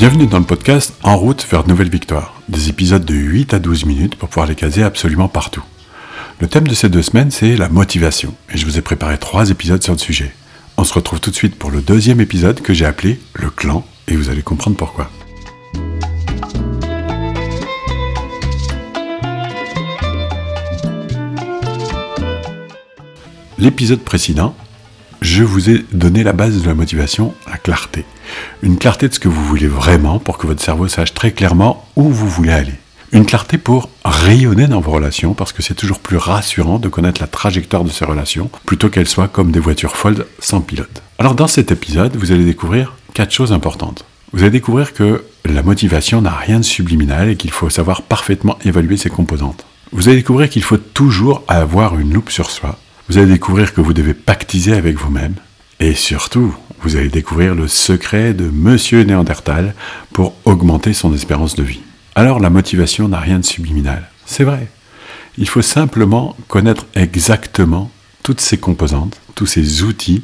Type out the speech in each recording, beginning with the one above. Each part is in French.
Bienvenue dans le podcast En route vers de nouvelles victoires. Des épisodes de 8 à 12 minutes pour pouvoir les caser absolument partout. Le thème de ces deux semaines, c'est la motivation. Et je vous ai préparé trois épisodes sur le sujet. On se retrouve tout de suite pour le deuxième épisode que j'ai appelé Le clan, et vous allez comprendre pourquoi. L'épisode précédent, je vous ai donné la base de la motivation, la clarté. Une clarté de ce que vous voulez vraiment pour que votre cerveau sache très clairement où vous voulez aller. Une clarté pour rayonner dans vos relations parce que c'est toujours plus rassurant de connaître la trajectoire de ces relations plutôt qu'elles soient comme des voitures folles sans pilote. Alors dans cet épisode, vous allez découvrir quatre choses importantes. Vous allez découvrir que la motivation n'a rien de subliminal et qu'il faut savoir parfaitement évaluer ses composantes. Vous allez découvrir qu'il faut toujours avoir une loupe sur soi vous allez découvrir que vous devez pactiser avec vous-même. Et surtout, vous allez découvrir le secret de Monsieur Néandertal pour augmenter son espérance de vie. Alors la motivation n'a rien de subliminal. C'est vrai. Il faut simplement connaître exactement toutes ces composantes, tous ces outils,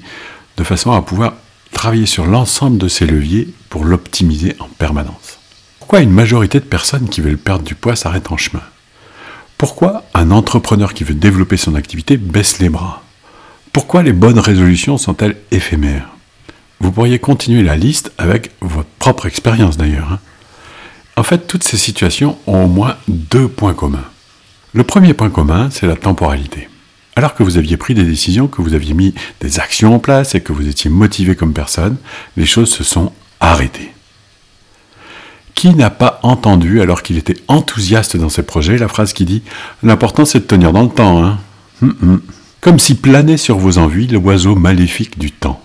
de façon à pouvoir travailler sur l'ensemble de ces leviers pour l'optimiser en permanence. Pourquoi une majorité de personnes qui veulent perdre du poids s'arrêtent en chemin? Pourquoi un entrepreneur qui veut développer son activité baisse les bras? Pourquoi les bonnes résolutions sont-elles éphémères? Vous pourriez continuer la liste avec votre propre expérience d'ailleurs. Hein. En fait, toutes ces situations ont au moins deux points communs. Le premier point commun, c'est la temporalité. Alors que vous aviez pris des décisions, que vous aviez mis des actions en place et que vous étiez motivé comme personne, les choses se sont arrêtées. Qui n'a pas entendu, alors qu'il était enthousiaste dans ses projets, la phrase qui dit L'important c'est de tenir dans le temps, hein hum, hum. Comme si planait sur vos envies l'oiseau maléfique du temps.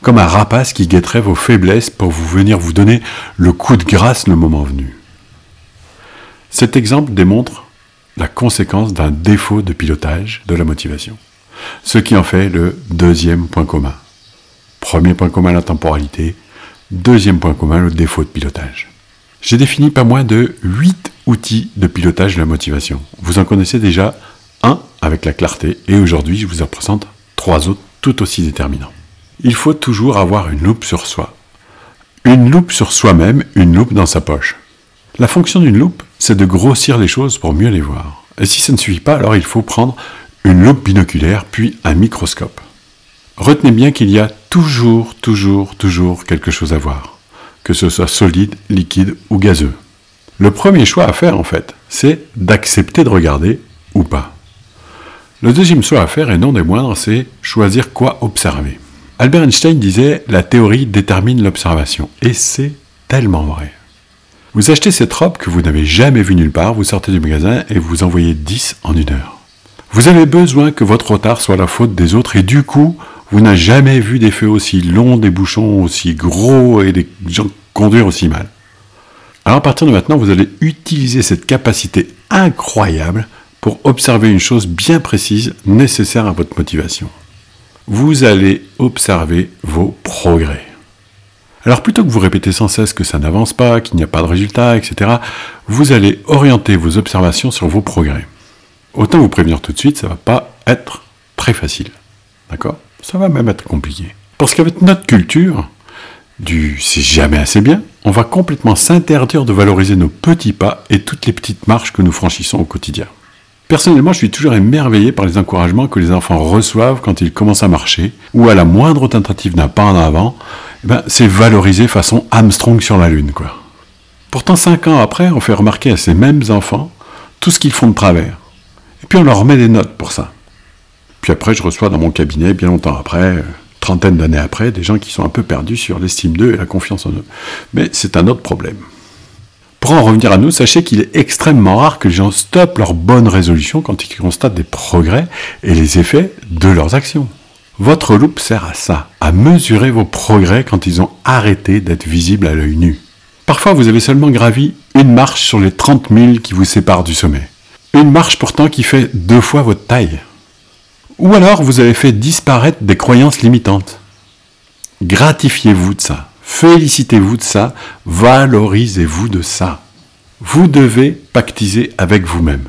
Comme un rapace qui guetterait vos faiblesses pour vous venir vous donner le coup de grâce le moment venu. Cet exemple démontre la conséquence d'un défaut de pilotage de la motivation. Ce qui en fait le deuxième point commun. Premier point commun, la temporalité. Deuxième point commun, le défaut de pilotage. J'ai défini pas moins de 8 outils de pilotage de la motivation. Vous en connaissez déjà un avec la clarté et aujourd'hui je vous en présente trois autres tout aussi déterminants. Il faut toujours avoir une loupe sur soi. Une loupe sur soi-même, une loupe dans sa poche. La fonction d'une loupe, c'est de grossir les choses pour mieux les voir. Et si ça ne suffit pas, alors il faut prendre une loupe binoculaire puis un microscope. Retenez bien qu'il y a toujours, toujours, toujours quelque chose à voir que ce soit solide, liquide ou gazeux. Le premier choix à faire, en fait, c'est d'accepter de regarder ou pas. Le deuxième choix à faire, et non des moindres, c'est choisir quoi observer. Albert Einstein disait La théorie détermine l'observation. Et c'est tellement vrai. Vous achetez cette robe que vous n'avez jamais vue nulle part, vous sortez du magasin et vous envoyez 10 en une heure. Vous avez besoin que votre retard soit la faute des autres et du coup, vous n'avez jamais vu des feux aussi longs, des bouchons aussi gros et des gens conduire aussi mal. Alors à partir de maintenant, vous allez utiliser cette capacité incroyable pour observer une chose bien précise nécessaire à votre motivation. Vous allez observer vos progrès. Alors plutôt que vous répétez sans cesse que ça n'avance pas, qu'il n'y a pas de résultat, etc., vous allez orienter vos observations sur vos progrès. Autant vous prévenir tout de suite, ça ne va pas être très facile. Ça va même être compliqué. Parce qu'avec notre culture, du c'est jamais assez bien, on va complètement s'interdire de valoriser nos petits pas et toutes les petites marches que nous franchissons au quotidien. Personnellement, je suis toujours émerveillé par les encouragements que les enfants reçoivent quand ils commencent à marcher, ou à la moindre tentative d'un pas en avant, eh ben, c'est valorisé façon Armstrong sur la Lune, quoi. Pourtant, cinq ans après, on fait remarquer à ces mêmes enfants tout ce qu'ils font de travers. Et puis on leur met des notes pour ça. Puis après, je reçois dans mon cabinet, bien longtemps après, trentaine d'années après, des gens qui sont un peu perdus sur l'estime d'eux et la confiance en eux. Mais c'est un autre problème. Pour en revenir à nous, sachez qu'il est extrêmement rare que les gens stoppent leurs bonnes résolutions quand ils constatent des progrès et les effets de leurs actions. Votre loupe sert à ça, à mesurer vos progrès quand ils ont arrêté d'être visibles à l'œil nu. Parfois, vous avez seulement gravi une marche sur les 30 000 qui vous séparent du sommet. Une marche pourtant qui fait deux fois votre taille. Ou alors vous avez fait disparaître des croyances limitantes. Gratifiez-vous de ça. Félicitez-vous de ça. Valorisez-vous de ça. Vous devez pactiser avec vous-même.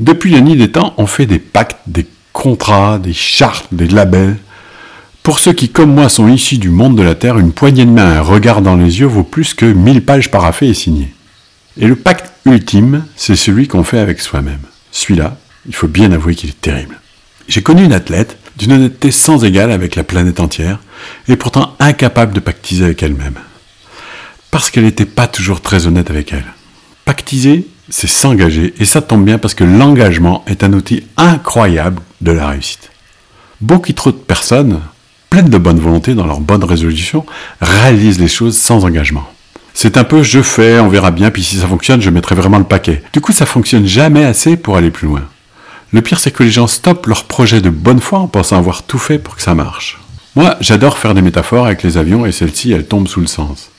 Depuis la nuit des temps, on fait des pactes, des contrats, des chartes, des labels Pour ceux qui, comme moi, sont issus du monde de la Terre, une poignée de main, un regard dans les yeux vaut plus que 1000 pages paraffées et signées. Et le pacte ultime, c'est celui qu'on fait avec soi-même. Celui-là, il faut bien avouer qu'il est terrible. J'ai connu une athlète d'une honnêteté sans égale avec la planète entière, et pourtant incapable de pactiser avec elle-même. Parce qu'elle n'était pas toujours très honnête avec elle. Pactiser, c'est s'engager, et ça tombe bien parce que l'engagement est un outil incroyable de la réussite. Beaucoup trop de personnes pleines de bonne volonté dans leurs bonnes résolutions, réalisent les choses sans engagement. C'est un peu je fais, on verra bien, puis si ça fonctionne, je mettrai vraiment le paquet. Du coup, ça fonctionne jamais assez pour aller plus loin. Le pire, c'est que les gens stoppent leur projet de bonne foi en pensant avoir tout fait pour que ça marche. Moi, j'adore faire des métaphores avec les avions et celle-ci, elle tombe sous le sens.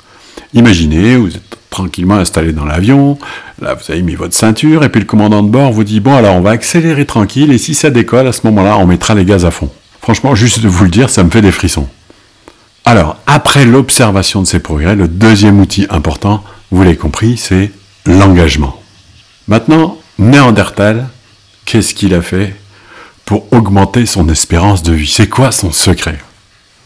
Imaginez, vous êtes tranquillement installé dans l'avion, là vous avez mis votre ceinture, et puis le commandant de bord vous dit, bon alors on va accélérer tranquille, et si ça décolle, à ce moment-là, on mettra les gaz à fond. Franchement, juste de vous le dire, ça me fait des frissons. Alors, après l'observation de ces progrès, le deuxième outil important, vous l'avez compris, c'est l'engagement. Maintenant, Néandertal, qu'est-ce qu'il a fait pour augmenter son espérance de vie? C'est quoi son secret?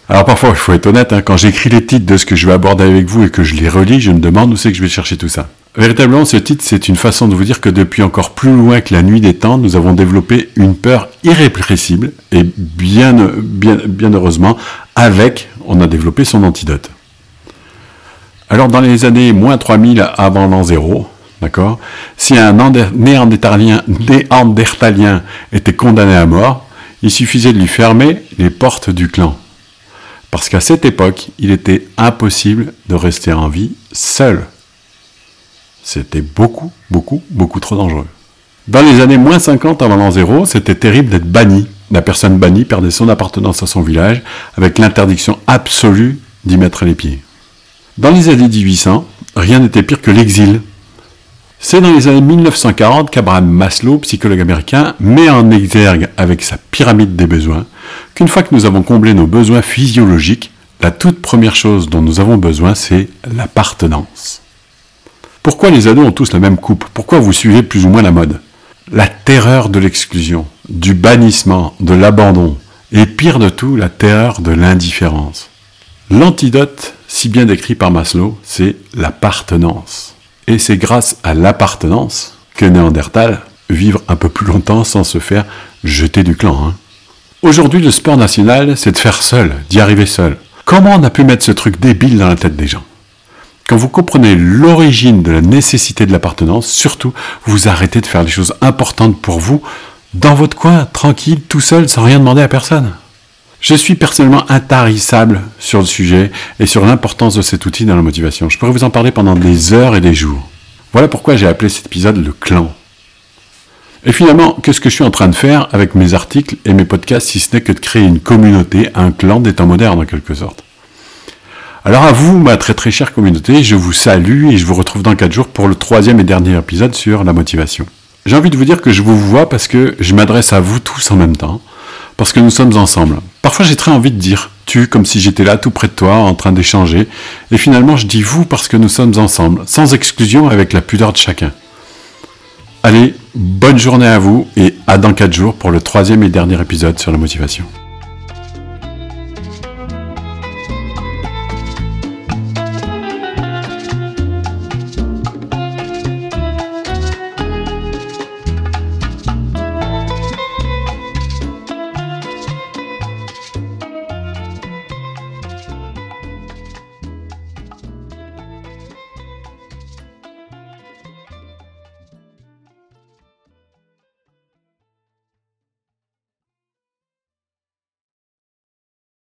Alors parfois, il faut être honnête, hein, quand j'écris les titres de ce que je vais aborder avec vous et que je les relis, je me demande où c'est que je vais chercher tout ça. Véritablement, ce titre, c'est une façon de vous dire que depuis encore plus loin que la nuit des temps, nous avons développé une peur irrépressible et bien, bien, bien heureusement, avec, on a développé son antidote. Alors dans les années moins 3000 avant l'an zéro, d'accord, si un néandertalien, était condamné à mort, il suffisait de lui fermer les portes du clan. Parce qu'à cette époque, il était impossible de rester en vie seul. C'était beaucoup, beaucoup, beaucoup trop dangereux. Dans les années moins 50 avant l'an zéro, c'était terrible d'être banni. La personne bannie perdait son appartenance à son village, avec l'interdiction absolue d'y mettre les pieds. Dans les années 1800, rien n'était pire que l'exil. C'est dans les années 1940 qu'Abraham Maslow, psychologue américain, met en exergue avec sa pyramide des besoins qu'une fois que nous avons comblé nos besoins physiologiques, la toute première chose dont nous avons besoin, c'est l'appartenance. Pourquoi les ados ont tous la même coupe? Pourquoi vous suivez plus ou moins la mode? La terreur de l'exclusion, du bannissement, de l'abandon, et pire de tout, la terreur de l'indifférence. L'antidote, si bien décrit par Maslow, c'est l'appartenance. C'est grâce à l'appartenance que Néandertal vivre un peu plus longtemps sans se faire jeter du clan. Hein. Aujourd'hui, le sport national, c'est de faire seul, d'y arriver seul. Comment on a pu mettre ce truc débile dans la tête des gens? Quand vous comprenez l'origine de la nécessité de l'appartenance, surtout, vous arrêtez de faire les choses importantes pour vous, dans votre coin, tranquille, tout seul, sans rien demander à personne. Je suis personnellement intarissable sur le sujet et sur l'importance de cet outil dans la motivation. Je pourrais vous en parler pendant des heures et des jours. Voilà pourquoi j'ai appelé cet épisode le clan. Et finalement, qu'est-ce que je suis en train de faire avec mes articles et mes podcasts si ce n'est que de créer une communauté, un clan des temps modernes en quelque sorte? Alors à vous, ma très très chère communauté, je vous salue et je vous retrouve dans 4 jours pour le troisième et dernier épisode sur la motivation. J'ai envie de vous dire que je vous vois parce que je m'adresse à vous tous en même temps, parce que nous sommes ensemble. Parfois j'ai très envie de dire tu comme si j'étais là tout près de toi en train d'échanger, et finalement je dis vous parce que nous sommes ensemble, sans exclusion avec la pudeur de chacun. Allez, bonne journée à vous et à dans 4 jours pour le troisième et dernier épisode sur la motivation.